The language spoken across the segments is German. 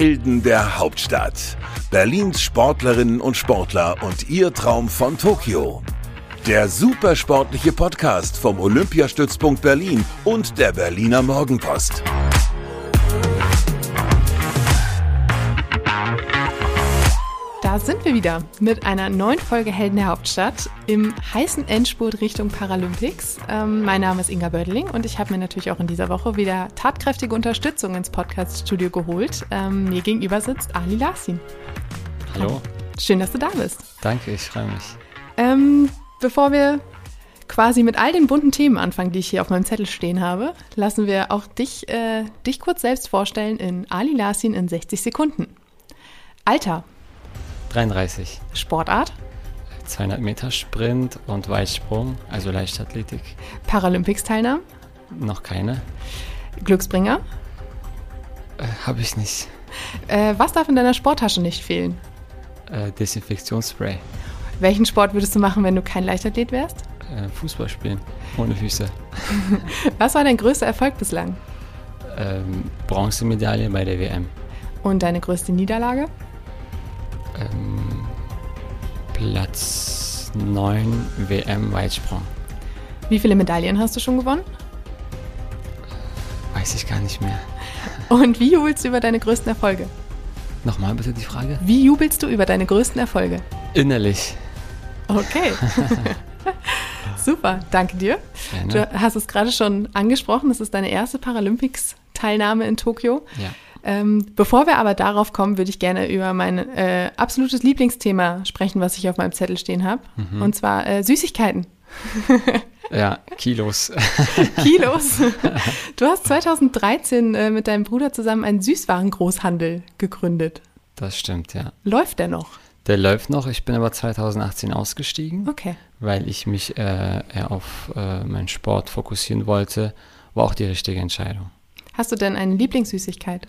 Helden der Hauptstadt. Berlins Sportlerinnen und Sportler und ihr Traum von Tokio. Der supersportliche Podcast vom Olympiastützpunkt Berlin und der Berliner Morgenpost. Sind wir wieder mit einer neuen Folge Helden der Hauptstadt im heißen Endspurt Richtung Paralympics. Ähm, mein Name ist Inga Bödeling und ich habe mir natürlich auch in dieser Woche wieder tatkräftige Unterstützung ins Podcast-Studio geholt. Ähm, mir gegenüber sitzt Ali Larsin. Hallo. Schön, dass du da bist. Danke, ich freue mich. Ähm, bevor wir quasi mit all den bunten Themen anfangen, die ich hier auf meinem Zettel stehen habe, lassen wir auch dich, äh, dich kurz selbst vorstellen in Ali Larsin in 60 Sekunden. Alter, 33. Sportart, 200 Meter Sprint und Weitsprung, also Leichtathletik. Paralympics-Teilnahme, Noch keine. Glücksbringer. Äh, Habe ich nicht. Äh, was darf in deiner Sporttasche nicht fehlen? Äh, Desinfektionsspray. Welchen Sport würdest du machen, wenn du kein Leichtathlet wärst? Äh, Fußball spielen. Ohne Füße. Was war dein größter Erfolg bislang? Ähm, Bronzemedaille bei der WM. Und deine größte Niederlage? Ähm, Platz 9 WM Weitsprung. Wie viele Medaillen hast du schon gewonnen? Weiß ich gar nicht mehr. Und wie jubelst du über deine größten Erfolge? Nochmal bitte die Frage. Wie jubelst du über deine größten Erfolge? Innerlich. Okay. Super, danke dir. Gerne. Du hast es gerade schon angesprochen, es ist deine erste Paralympics-Teilnahme in Tokio. Ja. Ähm, bevor wir aber darauf kommen, würde ich gerne über mein äh, absolutes Lieblingsthema sprechen, was ich auf meinem Zettel stehen habe. Und zwar äh, Süßigkeiten. Ja, Kilos. Kilos. Du hast 2013 äh, mit deinem Bruder zusammen einen Süßwarengroßhandel gegründet. Das stimmt, ja. Läuft der noch? Der läuft noch. Ich bin aber 2018 ausgestiegen. Okay. weil ich mich äh, eher auf äh, meinen Sport fokussieren wollte, war auch die richtige Entscheidung. Hast du denn eine Lieblingssüßigkeit?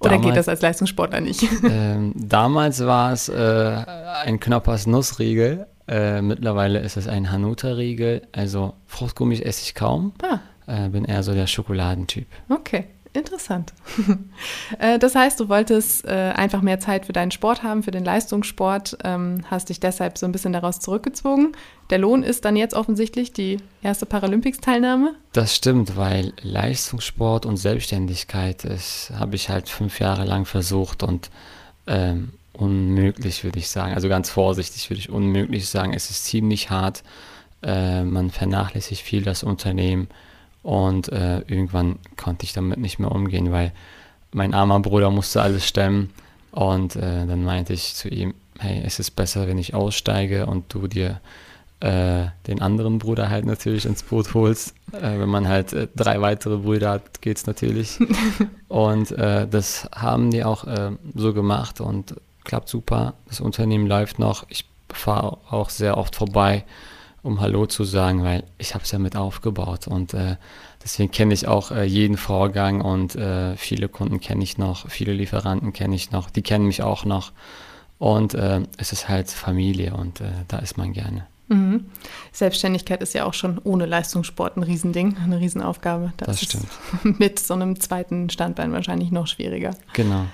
Oder Damals- geht das als Leistungssportler nicht? ähm, damals war es äh, ein Knoppers Nussriegel, äh, mittlerweile ist es ein Hanuta-Riegel, also Fruchtgummis esse ich kaum, Ah, äh, bin eher so der Schokoladentyp. okay. Interessant. Äh, das heißt, du wolltest äh, einfach mehr Zeit für deinen Sport haben, für den Leistungssport, ähm, hast dich deshalb so ein bisschen daraus zurückgezogen. Der Lohn ist dann jetzt offensichtlich die erste Paralympics-Teilnahme. Das stimmt, weil Leistungssport und Selbstständigkeit, habe ich halt fünf Jahre lang versucht und ähm, unmöglich würde ich sagen, also ganz vorsichtig würde ich unmöglich sagen, es ist ziemlich hart, äh, man vernachlässigt viel das Unternehmen und äh, irgendwann konnte ich damit nicht mehr umgehen, weil mein armer Bruder musste alles stemmen und äh, dann meinte ich zu ihm, hey, es ist besser, wenn ich aussteige und du dir äh, den anderen Bruder halt natürlich ins Boot holst. Äh, wenn man halt äh, drei weitere Brüder hat, geht's natürlich. und äh, das haben die auch so gemacht und klappt super. Das Unternehmen läuft noch. Ich fahre auch sehr oft vorbei, um Hallo zu sagen, weil ich habe es ja mit aufgebaut und äh, deswegen kenne ich auch äh, jeden Vorgang und äh, viele Kunden kenne ich noch, viele Lieferanten kenne ich noch, die kennen mich auch noch und äh, es ist halt Familie und äh, da ist man gerne. Mhm. Selbstständigkeit ist ja auch schon ohne Leistungssport ein Riesending, eine Riesenaufgabe. Das ist mit so einem zweiten Standbein wahrscheinlich noch schwieriger. Genau.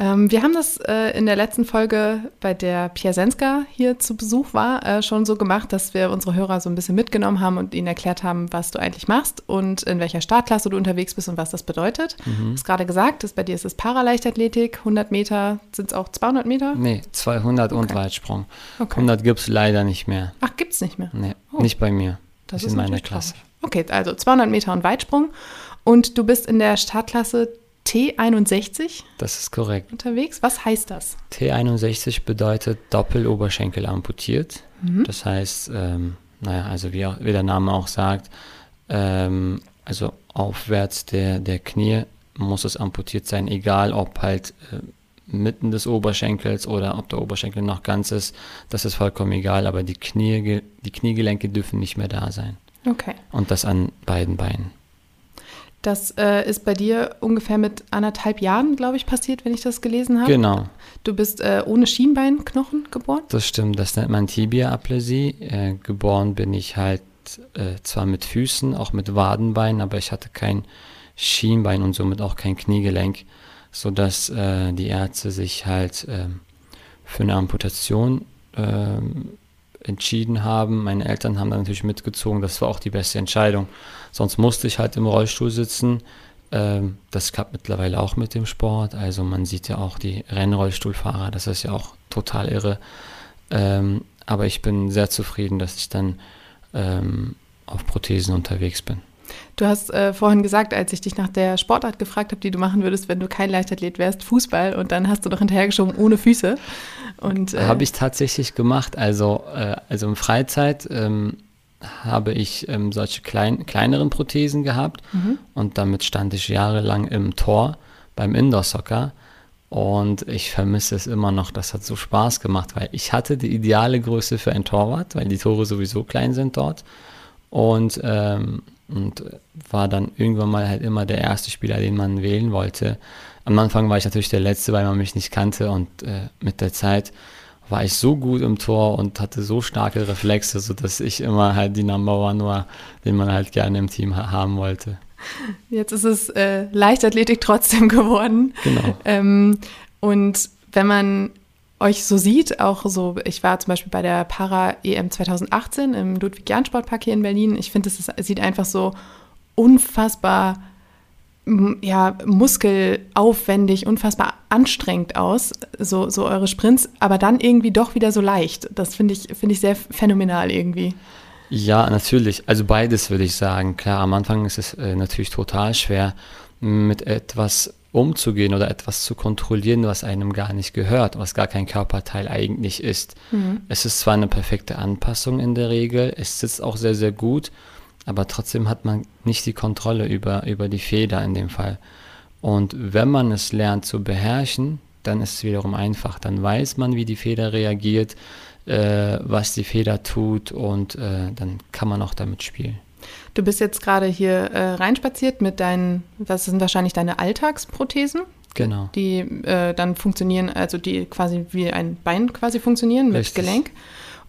Ähm, wir haben das äh, in der letzten Folge, bei der Piasenska hier zu Besuch war, äh, schon so gemacht, dass wir unsere Hörer so ein bisschen mitgenommen haben und ihnen erklärt haben, was du eigentlich machst und in welcher Startklasse du unterwegs bist und was das bedeutet. Du hast gerade gesagt, dass bei dir ist es Paraleichtathletik, 100 Meter, sind es auch 200 Meter? Nee, 200 und Okay. Weitsprung. Okay. 100 gibt es leider nicht mehr. Ach, gibt's nicht mehr. Nee, Oh. nicht bei mir. Das ist in meiner Klasse. traurig. Okay, also 200 Meter und Weitsprung. Und du bist in der Startklasse T61 Das ist korrekt. unterwegs. Was heißt das? T61 bedeutet Doppeloberschenkel amputiert. Mhm. Das heißt, ähm, naja, also wie, auch, wie der Name auch sagt, ähm, also aufwärts der, der Knie muss es amputiert sein, egal ob halt äh, mitten des Oberschenkels oder ob der Oberschenkel noch ganz ist, das ist vollkommen egal, aber die, Knie, die Kniegelenke dürfen nicht mehr da sein. Okay. Und das an beiden Beinen. Das äh, ist bei dir ungefähr mit anderthalb Jahren, glaube ich, passiert, wenn ich das gelesen habe. Genau, Du bist äh, ohne Schienbeinknochen geboren. das stimmt. Das nennt man Tibia-Apläsie. Äh, geboren bin ich halt äh, zwar mit Füßen, auch mit Wadenbeinen, aber ich hatte kein Schienbein und somit auch kein Kniegelenk. sodass äh, die Ärzte sich halt äh, für eine Amputation äh, entschieden haben. Meine Eltern haben dann natürlich mitgezogen, das war auch die beste Entscheidung. Sonst musste ich halt im Rollstuhl sitzen. Ähm, das klappt mittlerweile auch mit dem Sport. Also man sieht ja auch die Rennrollstuhlfahrer, das ist ja auch total irre. Ähm, aber ich bin sehr zufrieden, dass ich dann ähm, auf Prothesen unterwegs bin. Du hast äh, vorhin gesagt, als ich dich nach der Sportart gefragt habe, die du machen würdest, wenn du kein Leichtathlet wärst, Fußball, und dann hast du noch hinterhergeschoben ohne Füße. Und äh, habe ich tatsächlich gemacht. Also, äh, also in Freizeit ähm, habe ich ähm, solche klein, kleineren Prothesen gehabt mhm. und damit stand ich jahrelang im Tor beim Indoor-Soccer. Und ich vermisse es immer noch. Das hat so Spaß gemacht, weil ich hatte die ideale Größe für ein Torwart, weil die Tore sowieso klein sind dort. Und ähm, und war dann irgendwann mal halt immer der erste Spieler, den man wählen wollte. Am Anfang war ich natürlich der Letzte, weil man mich nicht kannte und äh, mit der Zeit war ich so gut im Tor und hatte so starke Reflexe, sodass ich immer halt die Number One war, den man halt gerne im Team ha haben wollte. Jetzt ist es äh, Leichtathletik trotzdem geworden. Genau. Ähm, und wenn man euch so sieht, auch so, ich war zum Beispiel bei der Para-EM 2018 im Ludwig-Jahn-Sportpark hier in Berlin. Ich finde, es sieht einfach so unfassbar ja, muskelaufwendig, unfassbar anstrengend aus, so, so eure Sprints, aber dann irgendwie doch wieder so leicht. Das finde ich, find ich sehr phänomenal irgendwie. Ja, natürlich. Also beides würde ich sagen. Klar, am Anfang ist es äh, natürlich total schwer, mit etwas umzugehen oder etwas zu kontrollieren, was einem gar nicht gehört, was gar kein Körperteil eigentlich ist. Mhm. Es ist zwar eine perfekte Anpassung in der Regel, es sitzt auch sehr, sehr gut, aber trotzdem hat man nicht die Kontrolle über, über die Feder in dem Fall. Und wenn man es lernt zu beherrschen, dann ist es wiederum einfach. Dann weiß man, wie die Feder reagiert, äh, was die Feder tut und äh, dann kann man auch damit spielen. Du bist jetzt gerade hier äh, reinspaziert mit deinen, das sind wahrscheinlich deine Alltagsprothesen. Genau. Die äh, dann funktionieren, also die quasi wie ein Bein quasi funktionieren mit Richtig. Gelenk.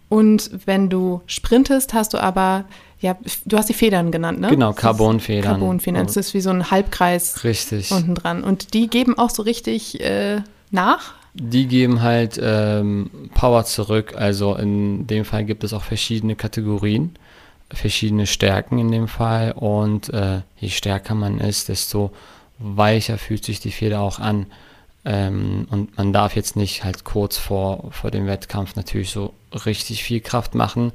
Und wenn du sprintest, hast du aber, ja, du hast die Federn genannt, ne? Genau, Carbonfedern. Carbonfedern. Das ist wie so ein Halbkreis richtig. unten dran. Und die geben auch so richtig äh, nach? Die geben halt ähm, Power zurück. Also in dem Fall gibt es auch verschiedene Kategorien verschiedene Stärken in dem Fall und äh, je stärker man ist, desto weicher fühlt sich die Feder auch an. Ähm, und man darf jetzt nicht halt kurz vor, vor dem Wettkampf natürlich so richtig viel Kraft machen,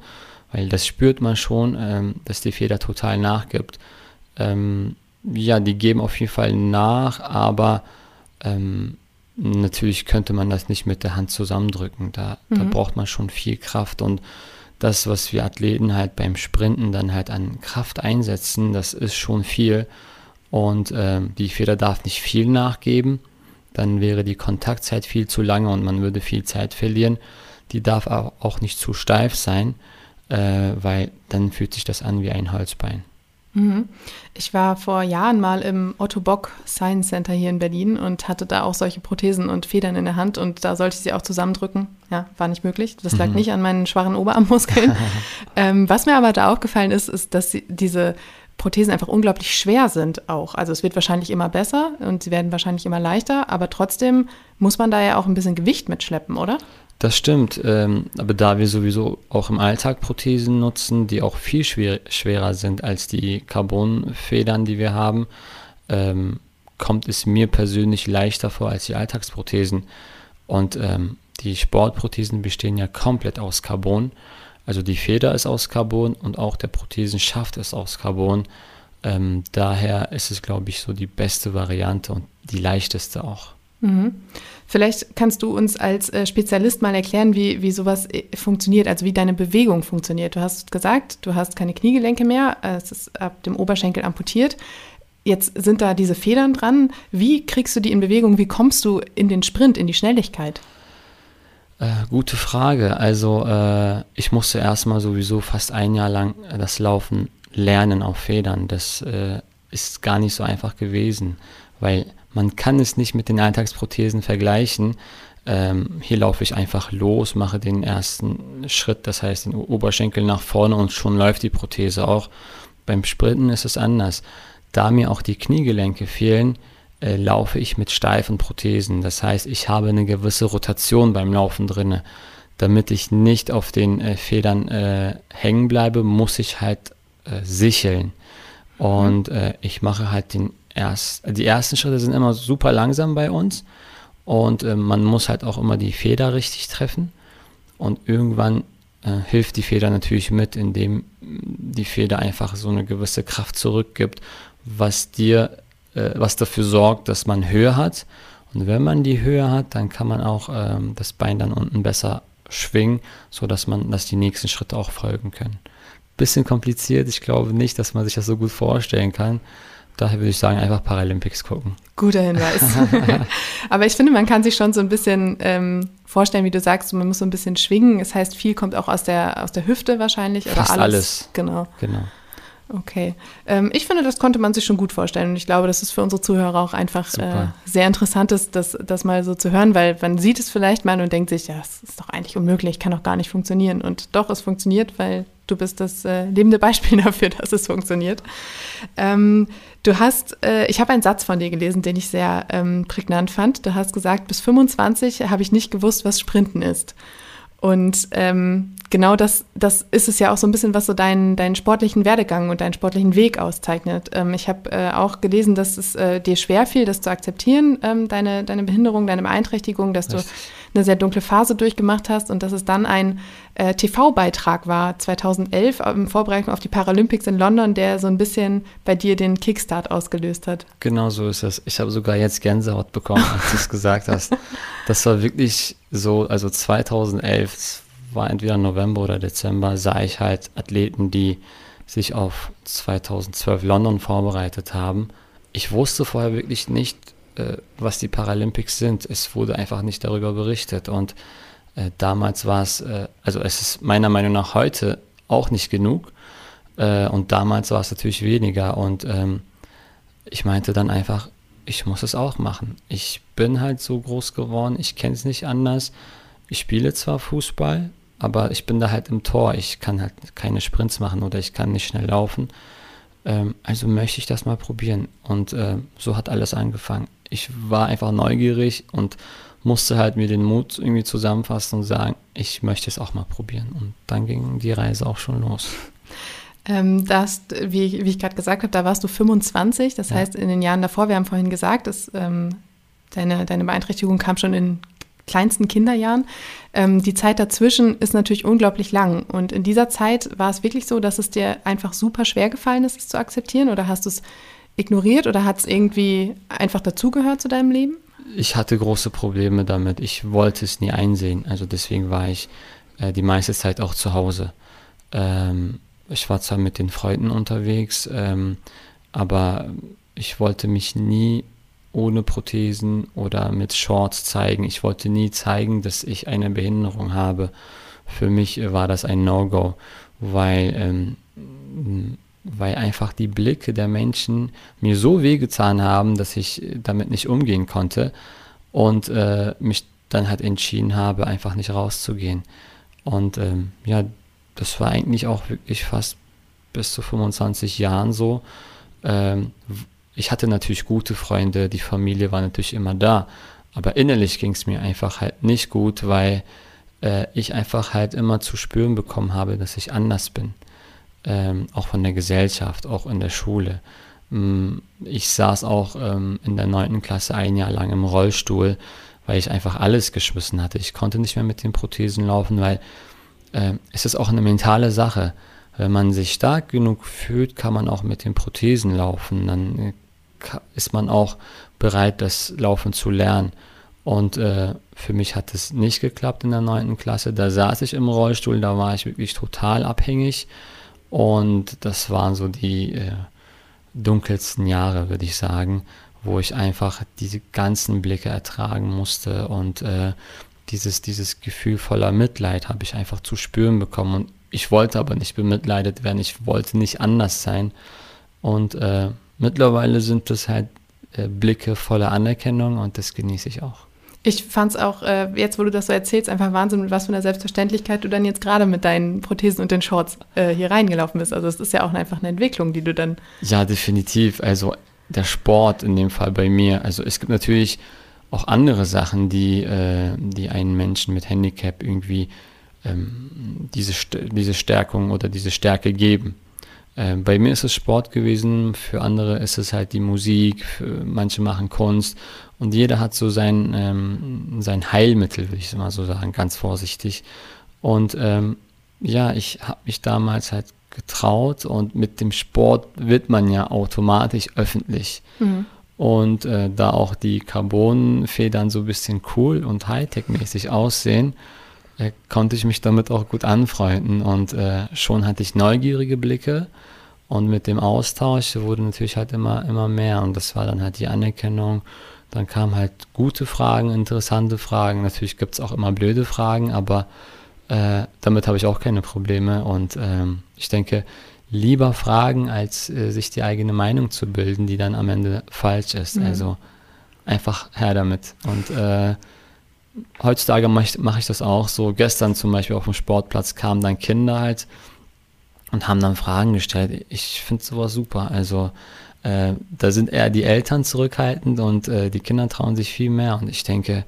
weil das spürt man schon, ähm, dass die Feder total nachgibt. Ähm, ja, die geben auf jeden Fall nach, aber ähm, natürlich könnte man das nicht mit der Hand zusammendrücken. Da, mhm. da braucht man schon viel Kraft und das, was wir Athleten halt beim Sprinten dann halt an Kraft einsetzen, das ist schon viel. Und äh, die Feder darf nicht viel nachgeben, dann wäre die Kontaktzeit viel zu lange und man würde viel Zeit verlieren. Die darf auch nicht zu steif sein, äh, weil dann fühlt sich das an wie ein Holzbein. Mhm. Ich war vor Jahren mal im Otto Bock Science Center hier in Berlin und hatte da auch solche Prothesen und Federn in der Hand und da sollte ich sie auch zusammendrücken. Ja, war nicht möglich. Das lag mhm. nicht an meinen schwachen Oberarmmuskeln. ähm, was mir aber da aufgefallen ist, ist, dass sie, diese Prothesen einfach unglaublich schwer sind auch. Also es wird wahrscheinlich immer besser und sie werden wahrscheinlich immer leichter, aber trotzdem muss man da ja auch ein bisschen Gewicht mitschleppen, oder? Das stimmt, ähm, aber da wir sowieso auch im Alltag Prothesen nutzen, die auch viel schwer, schwerer sind als die Carbonfedern, die wir haben, ähm, kommt es mir persönlich leichter vor als die Alltagsprothesen. Und ähm, die Sportprothesen bestehen ja komplett aus Carbon. Also die Feder ist aus Carbon und auch der Prothesenschaft ist aus Carbon. Ähm, daher ist es, glaube ich, so die beste Variante und die leichteste auch. Mhm. Vielleicht kannst du uns als äh, Spezialist mal erklären, wie, wie sowas äh, funktioniert, also wie deine Bewegung funktioniert. Du hast gesagt, du hast keine Kniegelenke mehr, äh, es ist ab dem Oberschenkel amputiert. Jetzt sind da diese Federn dran. Wie kriegst du die in Bewegung? Wie kommst du in den Sprint, in die Schnelligkeit? Äh, gute Frage. Also äh, ich musste erstmal sowieso fast ein Jahr lang das Laufen lernen auf Federn. Das äh, ist gar nicht so einfach gewesen, weil man kann es nicht mit den Alltagsprothesen vergleichen. Ähm, hier laufe ich einfach los, mache den ersten Schritt, das heißt den Oberschenkel nach vorne und schon läuft die Prothese auch. Beim Sprinten ist es anders. Da mir auch die Kniegelenke fehlen, äh, laufe ich mit steifen Prothesen. Das heißt, ich habe eine gewisse Rotation beim Laufen drinne. Damit ich nicht auf den äh, Federn äh, hängen bleibe, muss ich halt äh, sicheln. Und äh, ich mache halt den erst, die ersten Schritte sind immer super langsam bei uns und äh, man muss halt auch immer die Feder richtig treffen und irgendwann äh, hilft die Feder natürlich mit, indem die Feder einfach so eine gewisse Kraft zurückgibt, was dir, äh, was dafür sorgt, dass man Höhe hat. Und wenn man die Höhe hat, dann kann man auch ähm, das Bein dann unten besser schwingen, sodass man, dass die nächsten Schritte auch folgen können. Bisschen kompliziert, ich glaube nicht, dass man sich das so gut vorstellen kann. Daher würde ich sagen, einfach Paralympics gucken. Guter Hinweis. Aber ich finde, man kann sich schon so ein bisschen ähm, vorstellen, wie du sagst, man muss so ein bisschen schwingen. Das heißt, viel kommt auch aus der, aus der Hüfte wahrscheinlich. Fast alles. alles. Genau. Genau. Okay. Ähm, ich finde, das konnte man sich schon gut vorstellen. Und ich glaube, das ist für unsere Zuhörer auch einfach äh, sehr interessant, ist, das, das mal so zu hören, weil man sieht es vielleicht mal und denkt sich, ja, das ist doch eigentlich unmöglich, kann doch gar nicht funktionieren. Und doch, es funktioniert, weil du bist das äh, lebende Beispiel dafür, dass es funktioniert. Ähm, du hast, äh, ich habe einen Satz von dir gelesen, den ich sehr ähm, prägnant fand. Du hast gesagt, bis 25 habe ich nicht gewusst, was Sprinten ist. Und ähm, genau das, das ist es ja auch so ein bisschen, was so deinen, deinen sportlichen Werdegang und deinen sportlichen Weg auszeichnet. Ähm, ich habe äh, auch gelesen, dass es äh, dir schwer fiel, das zu akzeptieren, ähm, deine, deine Behinderung, deine Beeinträchtigung, dass du eine sehr dunkle Phase durchgemacht hast und dass es dann ein äh, TV-Beitrag war 2011 in Vorbereitung auf die Paralympics in London, der so ein bisschen bei dir den Kickstart ausgelöst hat. Genau so ist es. Ich habe sogar jetzt Gänsehaut bekommen, als du es gesagt hast. Das war wirklich so, also 2011, war entweder November oder Dezember, sah ich halt Athleten, die sich auf 2012 London vorbereitet haben. Ich wusste vorher wirklich nicht, was die Paralympics sind. Es wurde einfach nicht darüber berichtet. Und äh, damals war es, äh, also es ist meiner Meinung nach heute auch nicht genug. Äh, und damals war es natürlich weniger. Und ähm, ich meinte dann einfach, ich muss es auch machen. Ich bin halt so groß geworden, ich kenne es nicht anders. Ich spiele zwar Fußball, aber ich bin da halt im Tor. Ich kann halt keine Sprints machen oder ich kann nicht schnell laufen. Ähm, also möchte ich das mal probieren. Und äh, so hat alles angefangen. Ich war einfach neugierig und musste halt mir den Mut irgendwie zusammenfassen und sagen, ich möchte es auch mal probieren. Und dann ging die Reise auch schon los. Ähm, das, wie, wie ich gerade gesagt habe, da warst du 25. Das ja. heißt, in den Jahren davor, wir haben vorhin gesagt, dass ähm, deine, deine Beeinträchtigung kam schon in kleinsten Kinderjahren. Ähm, die Zeit dazwischen ist natürlich unglaublich lang. Und in dieser Zeit war es wirklich so, dass es dir einfach super schwer gefallen ist, es zu akzeptieren? Oder hast du es ignoriert oder hat es irgendwie einfach dazugehört zu deinem Leben? Ich hatte große Probleme damit. Ich wollte es nie einsehen. Also deswegen war ich äh, die meiste Zeit auch zu Hause. Ähm, ich war zwar mit den Freunden unterwegs, ähm, aber ich wollte mich nie ohne Prothesen oder mit Shorts zeigen. Ich wollte nie zeigen, dass ich eine Behinderung habe. Für mich war das ein No-Go, weil, ähm, weil einfach die Blicke der Menschen mir so wehgetan haben, dass ich damit nicht umgehen konnte und äh, mich dann halt entschieden habe, einfach nicht rauszugehen. Und ähm, ja, das war eigentlich auch wirklich fast bis zu 25 Jahren so. Ähm, ich hatte natürlich gute Freunde, die Familie war natürlich immer da, aber innerlich ging es mir einfach halt nicht gut, weil äh, ich einfach halt immer zu spüren bekommen habe, dass ich anders bin. Ähm, auch von der Gesellschaft, auch in der Schule. Ähm, ich saß auch ähm, in der neunten Klasse ein Jahr lang im Rollstuhl, weil ich einfach alles geschmissen hatte. Ich konnte nicht mehr mit den Prothesen laufen, weil äh, es ist auch eine mentale Sache. Wenn man sich stark genug fühlt, kann man auch mit den Prothesen laufen. Dann äh, ist man auch bereit, das Laufen zu lernen. Und äh, für mich hat es nicht geklappt in der neunten Klasse. Da saß ich im Rollstuhl, da war ich wirklich total abhängig. Und das waren so die äh, dunkelsten Jahre, würde ich sagen, wo ich einfach diese ganzen Blicke ertragen musste. Und äh, dieses, dieses Gefühl voller Mitleid habe ich einfach zu spüren bekommen. Und ich wollte aber nicht bemitleidet werden, ich wollte nicht anders sein. Und äh, Mittlerweile sind das halt äh, Blicke voller Anerkennung und das genieße ich auch. Ich fand es auch, äh, jetzt wo du das so erzählst, einfach Wahnsinn, mit was für einer Selbstverständlichkeit du dann jetzt gerade mit deinen Prothesen und den Shorts äh, hier reingelaufen bist. Also es ist ja auch einfach eine Entwicklung, die du dann... Ja, definitiv. Also der Sport in dem Fall bei mir. Also es gibt natürlich auch andere Sachen, die, äh, die einen Menschen mit Handicap irgendwie ähm, diese, diese Stärkung oder diese Stärke geben. Äh, bei mir ist es Sport gewesen, für andere ist es halt die Musik, manche machen Kunst und jeder hat so sein, ähm, sein Heilmittel, würde ich mal so sagen, ganz vorsichtig. Und ähm, ja, ich habe mich damals halt getraut und mit dem Sport wird man ja automatisch öffentlich. Mhm. Und äh, da auch die Carbonfedern so ein bisschen cool und Hightech-mäßig aussehen, äh, konnte ich mich damit auch gut anfreunden. Und äh, schon hatte ich neugierige Blicke. Und mit dem Austausch wurde natürlich halt immer, immer mehr. Und das war dann halt die Anerkennung. Dann kamen halt gute Fragen, interessante Fragen. Natürlich gibt es auch immer blöde Fragen, aber äh, damit habe ich auch keine Probleme. Und ähm, ich denke, lieber fragen, als äh, sich die eigene Meinung zu bilden, die dann am Ende falsch ist. Mhm. Also einfach her damit. Und äh, heutzutage mache ich, mach ich das auch so. Gestern zum Beispiel auf dem Sportplatz kamen dann Kinder halt und haben dann Fragen gestellt. Ich finde sowas super. Also äh, da sind eher die Eltern zurückhaltend und äh, die Kinder trauen sich viel mehr. Und ich denke,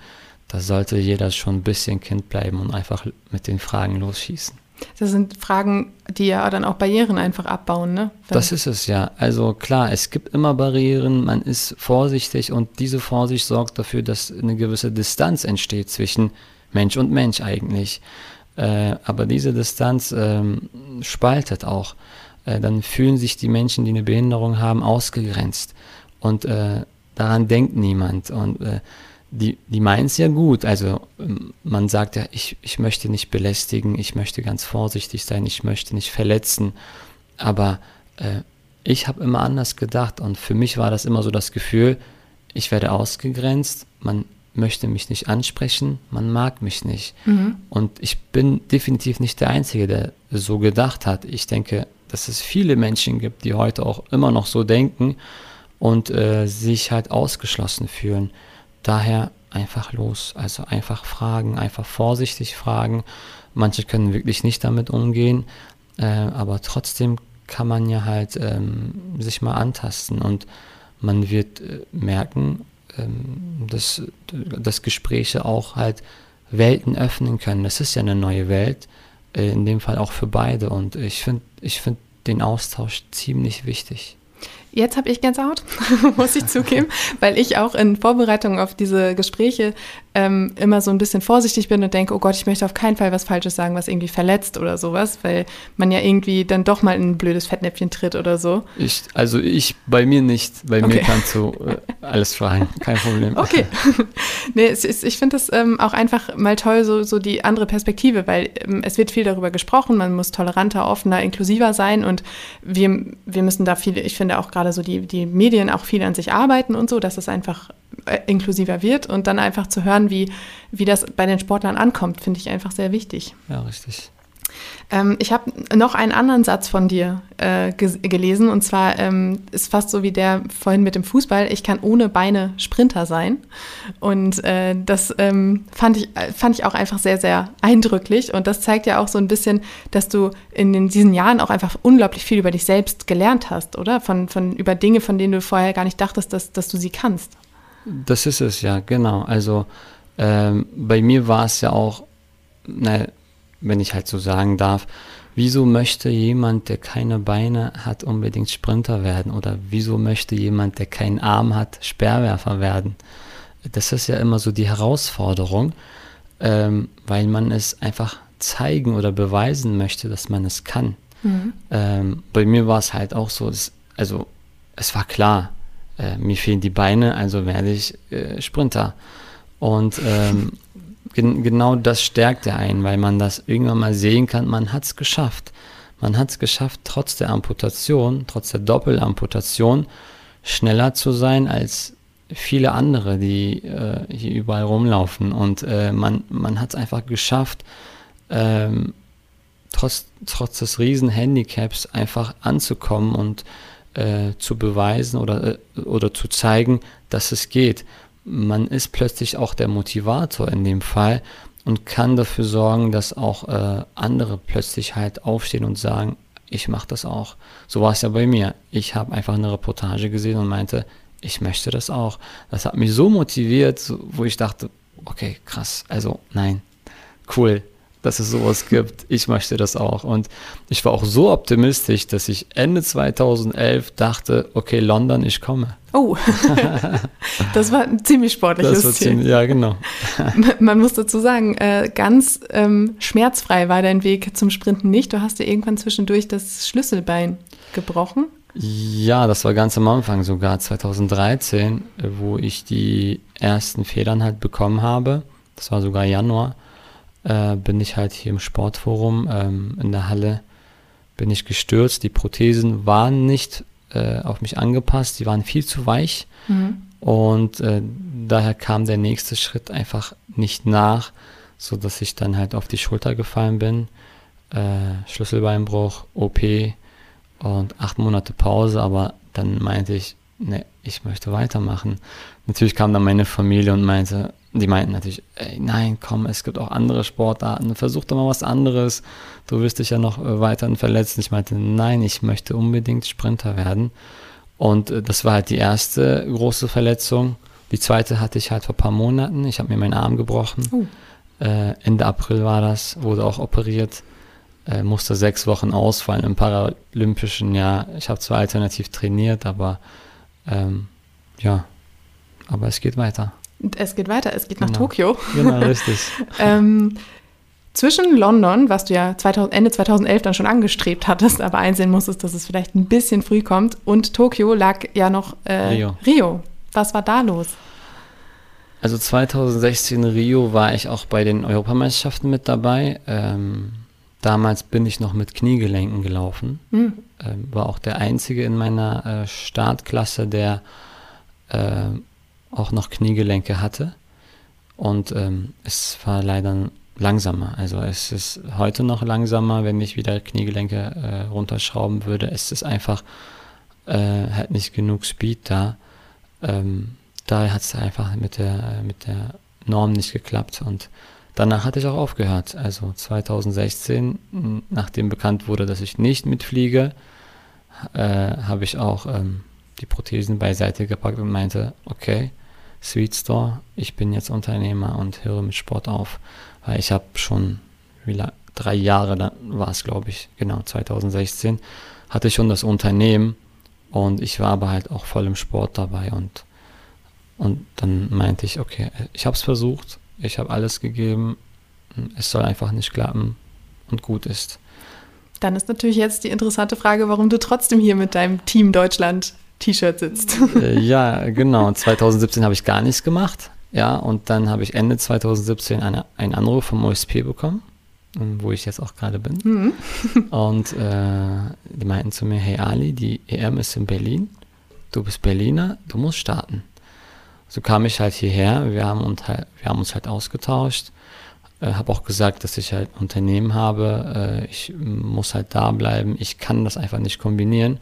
da sollte jeder schon ein bisschen Kind bleiben und einfach mit den Fragen losschießen. Das sind Fragen, die ja dann auch Barrieren einfach abbauen, ne? Wenn das ist es ja. Also klar, es gibt immer Barrieren, man ist vorsichtig und diese Vorsicht sorgt dafür, dass eine gewisse Distanz entsteht zwischen Mensch und Mensch eigentlich. Äh, aber diese Distanz ähm, spaltet auch. Äh, dann fühlen sich die Menschen, die eine Behinderung haben, ausgegrenzt. Und äh, daran denkt niemand. Und äh, die, die meinen es ja gut. Also ähm, man sagt ja, ich, ich möchte nicht belästigen, ich möchte ganz vorsichtig sein, ich möchte nicht verletzen. Aber äh, ich habe immer anders gedacht und für mich war das immer so das Gefühl, ich werde ausgegrenzt, man möchte mich nicht ansprechen, man mag mich nicht. Mhm. Und ich bin definitiv nicht der Einzige, der so gedacht hat. Ich denke, dass es viele Menschen gibt, die heute auch immer noch so denken und äh, sich halt ausgeschlossen fühlen. Daher einfach los. Also einfach fragen, einfach vorsichtig fragen. Manche können wirklich nicht damit umgehen, äh, aber trotzdem kann man ja halt ähm, sich mal antasten und man wird äh, merken, ähm, dass, dass Gespräche auch halt Welten öffnen können. Das ist ja eine neue Welt, äh, in dem Fall auch für beide und ich finde ich find den Austausch ziemlich wichtig. Jetzt habe ich Gänsehaut, muss ich zugeben, weil ich auch in Vorbereitung auf diese Gespräche ähm, immer so ein bisschen vorsichtig bin und denke, oh Gott, ich möchte auf keinen Fall was Falsches sagen, was irgendwie verletzt oder sowas, weil man ja irgendwie dann doch mal in ein blödes Fettnäpfchen tritt oder so. Ich, also ich bei mir nicht, bei okay. mir kannst du äh, alles fragen, kein Problem. Okay. nee, es ist, ich finde das ähm, auch einfach mal toll, so, so die andere Perspektive, weil ähm, es wird viel darüber gesprochen, man muss toleranter, offener, inklusiver sein und wir, wir müssen da viele, ich finde auch gerade so die, die Medien auch viel an sich arbeiten und so, dass es einfach äh, inklusiver wird und dann einfach zu hören, wie, wie das bei den Sportlern ankommt, finde ich einfach sehr wichtig. Ja, richtig. Ähm, ich habe noch einen anderen Satz von dir äh, gelesen und zwar ähm, ist fast so wie der vorhin mit dem Fußball. Ich kann ohne Beine Sprinter sein und äh, das ähm, fand, ich, fand ich auch einfach sehr, sehr eindrücklich und das zeigt ja auch so ein bisschen, dass du in den, diesen Jahren auch einfach unglaublich viel über dich selbst gelernt hast, oder? Von, von über Dinge, von denen du vorher gar nicht dachtest, dass, dass du sie kannst. Das ist es ja, genau. Also ähm, bei mir war es ja auch, na, wenn ich halt so sagen darf, wieso möchte jemand, der keine Beine hat, unbedingt Sprinter werden? Oder wieso möchte jemand, der keinen Arm hat, Speerwerfer werden? Das ist ja immer so die Herausforderung, ähm, weil man es einfach zeigen oder beweisen möchte, dass man es kann. Mhm. Ähm, bei mir war es halt auch so, dass, also es war klar, äh, mir fehlen die Beine, also werde ich äh, Sprinter. Und ähm, gen genau das stärkt er einen, weil man das irgendwann mal sehen kann, man hat es geschafft. Man hat es geschafft, trotz der Amputation, trotz der Doppelamputation, schneller zu sein als viele andere, die äh, hier überall rumlaufen. Und äh, man, man hat es einfach geschafft, ähm, trotz, trotz des riesen Handicaps einfach anzukommen und äh, zu beweisen oder, äh, oder zu zeigen, dass es geht man ist plötzlich auch der Motivator in dem Fall und kann dafür sorgen, dass auch äh, andere plötzlich halt aufstehen und sagen, ich mache das auch. So war es ja bei mir. Ich habe einfach eine Reportage gesehen und meinte, ich möchte das auch. Das hat mich so motiviert, wo ich dachte, okay, krass, also nein, cool, dass es sowas gibt. Ich möchte das auch. Und ich war auch so optimistisch, dass ich Ende 2011 dachte, okay, London, ich komme. Oh, das war ein ziemlich sportliches das Ziel. Ziemlich, ja, genau. Man muss dazu sagen, äh, ganz ähm, schmerzfrei war dein Weg zum Sprinten nicht. Du hast dir irgendwann zwischendurch das Schlüsselbein gebrochen. Ja, das war ganz am Anfang sogar, 2013, wo ich die ersten Federn halt bekommen habe. Das war sogar Januar äh, bin ich halt hier im Sportforum ähm, in der Halle, bin ich gestürzt. Die Prothesen waren nicht äh, auf mich angepasst, die waren viel zu weich. Mhm. Und äh, daher kam der nächste Schritt einfach nicht nach, so dass ich dann halt auf die Schulter gefallen bin. Äh, Schlüsselbeinbruch, OP und acht Monate Pause, aber dann meinte ich, ne, ich möchte weitermachen. Natürlich kam dann meine Familie und meinte, die meinten natürlich, ey, nein, komm, es gibt auch andere Sportarten, versuch doch mal was anderes, du wirst dich ja noch äh, weiterhin verletzen. Ich meinte, nein, ich möchte unbedingt Sprinter werden. Und äh, das war halt die erste große Verletzung. Die zweite hatte ich halt vor ein paar Monaten. Ich habe mir meinen Arm gebrochen. Oh. Äh, Ende April war das, wurde auch operiert. Äh, musste sechs Wochen ausfallen im paralympischen Jahr. Ich habe zwar alternativ trainiert, aber ähm, ja, aber es geht weiter. Es geht weiter, es geht nach genau. Tokio. Genau, richtig. ähm, zwischen London, was du ja 2000, Ende 2011 dann schon angestrebt hattest, aber einsehen musstest, dass es vielleicht ein bisschen früh kommt, und Tokio lag ja noch äh, Rio. Rio. Was war da los? Also 2016 Rio war ich auch bei den Europameisterschaften mit dabei. Ähm, damals bin ich noch mit Kniegelenken gelaufen. Mhm. Ähm, war auch der einzige in meiner äh, Startklasse, der äh, auch noch Kniegelenke hatte. Und ähm, es war leider langsamer. Also es ist heute noch langsamer, wenn ich wieder Kniegelenke äh, runterschrauben würde. Es ist einfach äh, halt nicht genug Speed da. Ähm, daher hat es einfach mit der, mit der Norm nicht geklappt. Und danach hatte ich auch aufgehört. Also 2016, nachdem bekannt wurde, dass ich nicht mitfliege, äh, habe ich auch ähm, die Prothesen beiseite gepackt und meinte, okay, Sweet Store, ich bin jetzt Unternehmer und höre mit Sport auf. Weil ich habe schon drei Jahre, dann war es glaube ich, genau 2016, hatte ich schon das Unternehmen und ich war aber halt auch voll im Sport dabei und, und dann meinte ich, okay, ich habe es versucht, ich habe alles gegeben, es soll einfach nicht klappen und gut ist. Dann ist natürlich jetzt die interessante Frage, warum du trotzdem hier mit deinem Team Deutschland T-Shirt sitzt. Äh, ja, genau. 2017 habe ich gar nichts gemacht. Ja, und dann habe ich Ende 2017 eine, einen Anruf vom OSP bekommen, ähm, wo ich jetzt auch gerade bin. Mhm. Und äh, die meinten zu mir, hey Ali, die EM ist in Berlin. Du bist Berliner, du musst starten. So kam ich halt hierher. Wir haben uns halt, wir haben uns halt ausgetauscht. Äh, habe auch gesagt, dass ich halt ein Unternehmen habe. Äh, ich muss halt da bleiben. Ich kann das einfach nicht kombinieren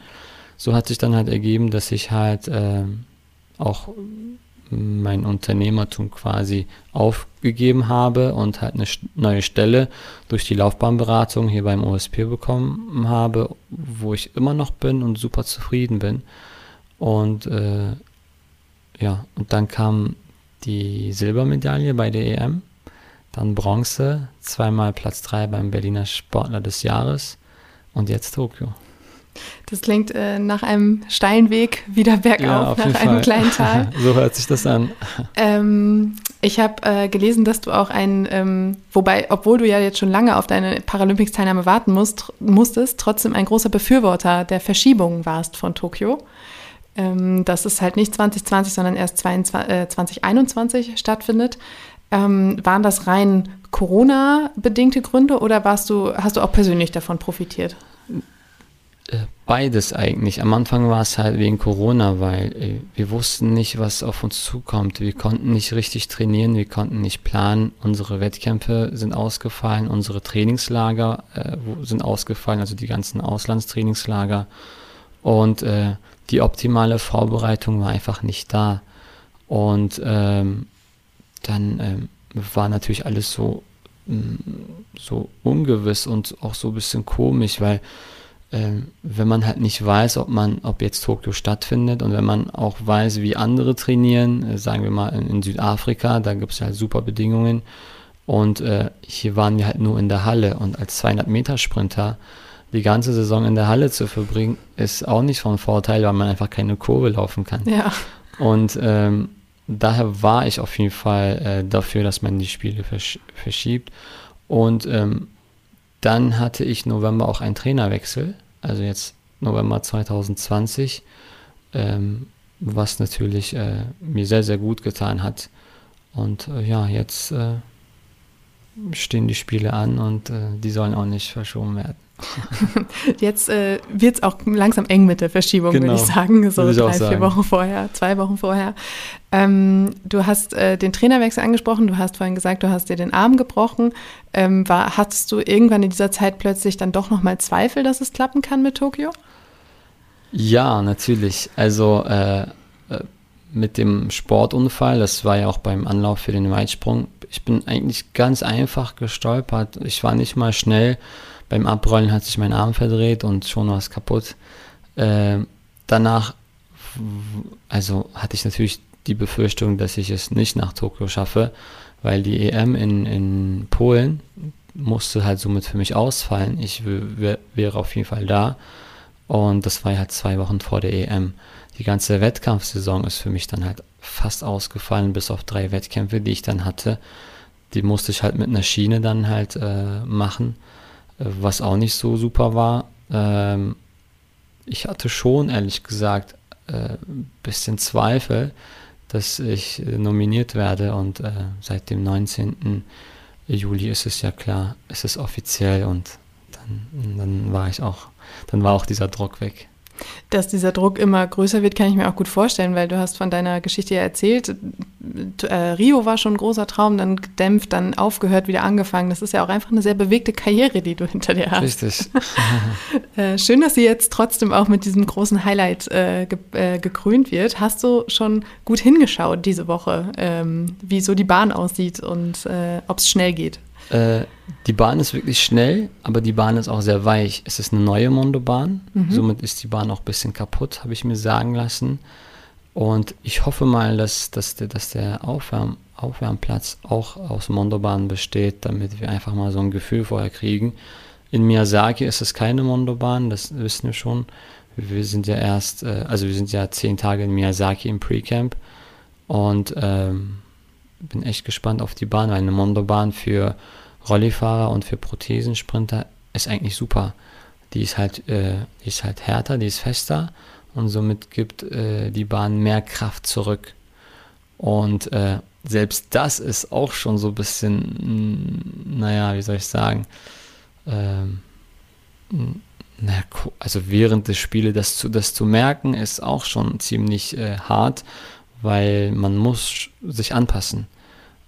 so hat sich dann halt ergeben, dass ich halt äh, auch mein Unternehmertum quasi aufgegeben habe und halt eine neue Stelle durch die Laufbahnberatung hier beim OSP bekommen habe, wo ich immer noch bin und super zufrieden bin. Und äh, ja, und dann kam die Silbermedaille bei der EM, dann Bronze, zweimal Platz 3 beim Berliner Sportler des Jahres und jetzt Tokio. Das klingt äh, nach einem steilen Weg wieder bergauf, ja, nach einem Fall. kleinen Tal. so hört sich das an. Ähm, ich habe äh, gelesen, dass du auch ein, ähm, wobei, obwohl du ja jetzt schon lange auf deine Paralympics-Teilnahme warten musst, musstest, trotzdem ein großer Befürworter der Verschiebung warst von Tokio. Ähm, dass es halt nicht 2020, sondern erst 22, äh, 2021 stattfindet. Ähm, waren das rein Corona-bedingte Gründe oder warst du, hast du auch persönlich davon profitiert? Äh, beides eigentlich. Am Anfang war es halt wegen Corona, weil äh, wir wussten nicht, was auf uns zukommt. Wir konnten nicht richtig trainieren, wir konnten nicht planen. Unsere Wettkämpfe sind ausgefallen, unsere Trainingslager äh, sind ausgefallen, also die ganzen Auslandstrainingslager. Und äh, die optimale Vorbereitung war einfach nicht da. Und ähm, dann ähm, war natürlich alles so, mm, so ungewiss und auch so ein bisschen komisch, weil wenn man halt nicht weiß, ob man, ob jetzt Tokio stattfindet und wenn man auch weiß, wie andere trainieren, äh, sagen wir mal in, in Südafrika, da gibt es halt super Bedingungen und äh, hier waren wir halt nur in der Halle und als 200 Meter Sprinter die ganze Saison in der Halle zu verbringen, ist auch nicht von Vorteil, weil man einfach keine Kurve laufen kann. Ja. Und ähm, daher war ich auf jeden Fall äh, dafür, dass man die Spiele versch verschiebt. Und ähm, dann hatte ich November auch einen Trainerwechsel, also jetzt November 2020, ähm, was natürlich äh, mir sehr, sehr gut getan hat. Und äh, ja, jetzt äh, stehen die Spiele an und äh, die sollen auch nicht verschoben werden. Jetzt äh, wird es auch langsam eng mit der Verschiebung, genau. würde ich sagen. So ich drei, vier sagen. Wochen vorher, zwei Wochen vorher. Ähm, du hast äh, den Trainerwechsel angesprochen, du hast vorhin gesagt, du hast dir den Arm gebrochen. Ähm, war, hattest du irgendwann in dieser Zeit plötzlich dann doch nochmal Zweifel, dass es klappen kann mit Tokio? Ja, natürlich. Also äh, äh, mit dem Sportunfall, das war ja auch beim Anlauf für den Weitsprung, ich bin eigentlich ganz einfach gestolpert. Ich war nicht mal schnell beim Abrollen hat sich mein Arm verdreht und schon war es kaputt. Äh, danach, also hatte ich natürlich die Befürchtung, dass ich es nicht nach Tokio schaffe, weil die EM in, in Polen musste halt somit für mich ausfallen. Ich wäre auf jeden Fall da. Und das war halt zwei Wochen vor der EM. Die ganze Wettkampfsaison ist für mich dann halt fast ausgefallen, bis auf drei Wettkämpfe, die ich dann hatte. Die musste ich halt mit einer Schiene dann halt äh, machen was auch nicht so super war. Ähm, ich hatte schon, ehrlich gesagt, ein äh, bisschen Zweifel, dass ich äh, nominiert werde und äh, seit dem 19. Juli ist es ja klar, es ist offiziell und dann, dann war ich auch, dann war auch dieser Druck weg. Dass dieser Druck immer größer wird, kann ich mir auch gut vorstellen, weil du hast von deiner Geschichte ja erzählt. Äh, Rio war schon ein großer Traum, dann gedämpft, dann aufgehört, wieder angefangen. Das ist ja auch einfach eine sehr bewegte Karriere, die du hinter dir hast. Richtig. äh, schön, dass sie jetzt trotzdem auch mit diesem großen Highlight äh, ge äh, gekrönt wird. Hast du schon gut hingeschaut diese Woche, ähm, wie so die Bahn aussieht und äh, ob es schnell geht? Äh, die Bahn ist wirklich schnell, aber die Bahn ist auch sehr weich. Es ist eine neue Mondo-Bahn, mhm. somit ist die Bahn auch ein bisschen kaputt, habe ich mir sagen lassen. Und ich hoffe mal, dass, dass der, dass der Aufwärm, Aufwärmplatz auch aus Mondo-Bahn besteht, damit wir einfach mal so ein Gefühl vorher kriegen. In Miyazaki ist es keine Mondo-Bahn, das wissen wir schon. Wir sind ja erst, äh, also wir sind ja zehn Tage in Miyazaki im Pre-Camp und ähm, bin echt gespannt auf die Bahn, weil eine Mondo-Bahn für Rollifahrer und für Prothesensprinter ist eigentlich super. Die ist halt, äh, die ist halt härter, die ist fester und somit gibt äh, die Bahn mehr Kraft zurück. Und äh, selbst das ist auch schon so ein bisschen, mm, naja, wie soll ich sagen, ähm, naja, also während des Spieles das zu, das zu merken, ist auch schon ziemlich äh, hart, weil man muss sich anpassen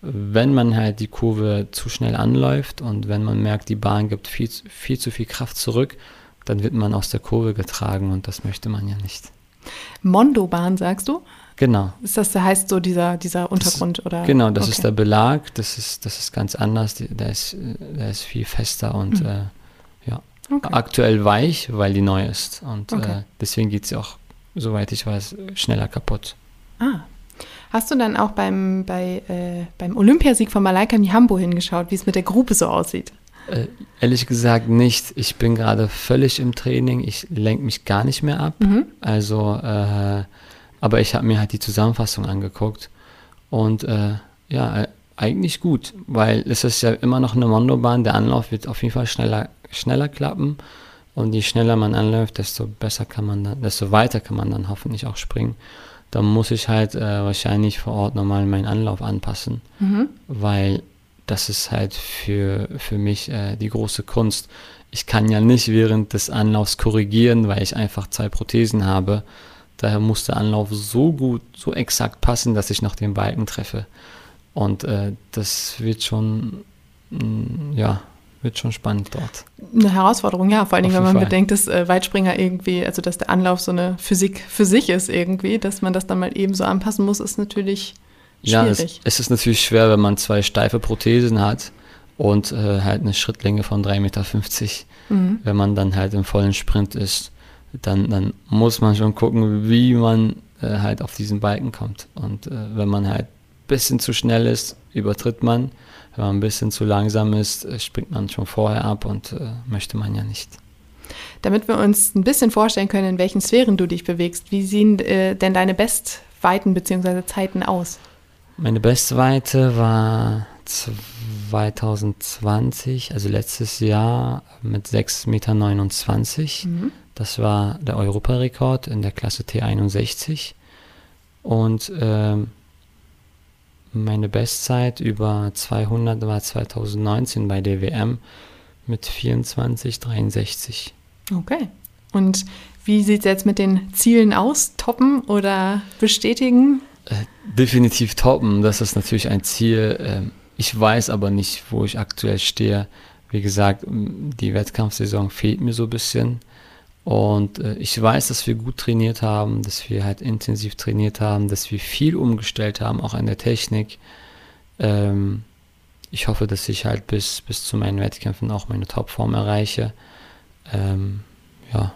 wenn man halt die Kurve zu schnell anläuft und wenn man merkt, die Bahn gibt viel, viel zu viel Kraft zurück, dann wird man aus der Kurve getragen und das möchte man ja nicht. Mondo-Bahn, sagst du? Genau. Ist das, der heißt so dieser, dieser Untergrund? Das, oder? Genau, das okay. ist der Belag, das ist, das ist ganz anders, der ist, der ist viel fester und mhm. äh, ja, okay. aktuell weich, weil die neu ist und okay. äh, deswegen geht sie auch, soweit ich weiß, schneller kaputt. Ah, Hast du dann auch beim, bei, äh, beim Olympiasieg von Malaika Mihambo hingeschaut, wie es mit der Gruppe so aussieht? Äh, ehrlich gesagt nicht. Ich bin gerade völlig im Training. Ich lenke mich gar nicht mehr ab. Mhm. Also, äh, aber ich habe mir halt die Zusammenfassung angeguckt und äh, ja, äh, eigentlich gut, weil es ist ja immer noch eine Mondobahn. Der Anlauf wird auf jeden Fall schneller, schneller klappen. Und je schneller man anläuft, desto besser kann man dann, desto weiter kann man dann hoffentlich auch springen dann muss ich halt äh, wahrscheinlich vor Ort nochmal meinen Anlauf anpassen, mhm. weil das ist halt für, für mich äh, die große Kunst. Ich kann ja nicht während des Anlaufs korrigieren, weil ich einfach zwei Prothesen habe. Daher muss der Anlauf so gut, so exakt passen, dass ich noch den Balken treffe. Und äh, das wird schon, mh, mm, ja, wird schon spannend dort. Eine Herausforderung, ja, vor allen Dingen, wenn man Fall. bedenkt, dass äh, Weitspringer irgendwie, also dass der Anlauf so eine Physik für sich ist irgendwie, dass man das dann mal eben so anpassen muss, ist natürlich schwierig. Ja, es, es ist natürlich schwer, wenn man zwei steife Prothesen hat und äh, halt eine Schrittlänge von 3,50 Meter. Mhm. Wenn man dann halt im vollen Sprint ist, dann, dann muss man schon gucken, wie man äh, halt auf diesen Balken kommt. Und äh, wenn man halt ein bisschen zu schnell ist, übertritt man. Wenn man ein bisschen zu langsam ist, äh, springt man schon vorher ab und äh, möchte man ja nicht. Damit wir uns ein bisschen vorstellen können, in welchen Sphären du dich bewegst, wie sehen äh, denn deine Bestweiten bzw. Zeiten aus? Meine Bestweite war 2020, also letztes Jahr mit 6,29 Meter. Mhm. Das war der Europarekord in der Klasse T61. Und ähm, meine Bestzeit über 200 war 2019 bei der WM mit 24,63. Okay. Und wie sieht es jetzt mit den Zielen aus? Toppen oder bestätigen? Äh, definitiv toppen. Das ist natürlich ein Ziel. Ähm, ich weiß aber nicht, wo ich aktuell stehe. Wie gesagt, die Wettkampfsaison fehlt mir so ein bisschen. Und äh, ich weiß, dass wir gut trainiert haben, dass wir halt intensiv trainiert haben, dass wir viel umgestellt haben, auch an der Technik. Ähm, ich hoffe, dass ich halt bis, bis zu meinen Wettkämpfen auch meine Topform erreiche. Ähm, ja,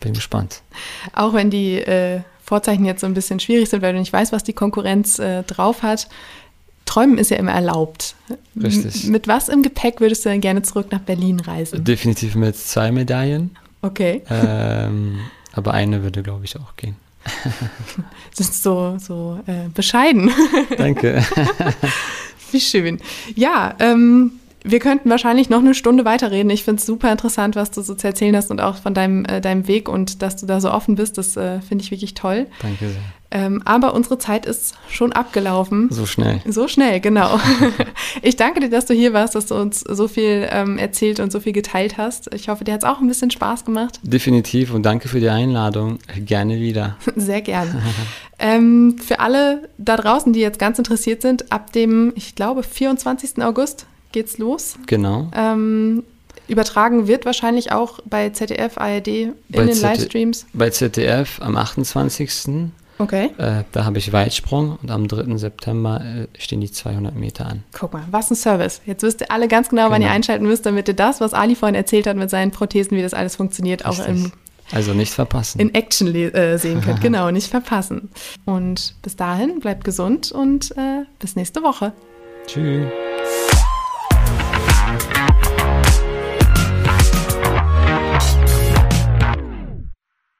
bin gespannt. Auch wenn die äh, Vorzeichen jetzt so ein bisschen schwierig sind, weil du nicht weißt, was die Konkurrenz äh, drauf hat, Träumen ist ja immer erlaubt. Richtig. M mit was im Gepäck würdest du denn gerne zurück nach Berlin reisen? Definitiv mit zwei Medaillen. Okay. Ähm, aber eine würde, glaube ich, auch gehen. das ist so, so äh, bescheiden. Danke. Wie schön. Ja, ähm, wir könnten wahrscheinlich noch eine Stunde weiterreden. Ich finde es super interessant, was du so zu erzählen hast und auch von deinem, äh, deinem Weg und dass du da so offen bist. Das äh, finde ich wirklich toll. Danke sehr. Ähm, aber unsere Zeit ist schon abgelaufen. So schnell. So schnell, genau. ich danke dir, dass du hier warst, dass du uns so viel ähm, erzählt und so viel geteilt hast. Ich hoffe, dir hat es auch ein bisschen Spaß gemacht. Definitiv und danke für die Einladung. Gerne wieder. Sehr gerne. ähm, für alle da draußen, die jetzt ganz interessiert sind, ab dem, ich glaube, 24. August geht's los. Genau. Ähm, übertragen wird wahrscheinlich auch bei ZDF, ARD in bei den ZD Livestreams. Bei ZDF am 28. Okay. Äh, da habe ich Weitsprung und am 3. September äh, stehen die 200 Meter an. Guck mal, was ein Service. Jetzt wisst ihr alle ganz genau, genau. wann ihr genau. einschalten müsst, damit ihr das, was Ali vorhin erzählt hat mit seinen Prothesen, wie das alles funktioniert, Richtig. auch im also nicht verpassen. In Action äh, sehen könnt. genau, nicht verpassen. Und bis dahin bleibt gesund und äh, bis nächste Woche. Tschüss.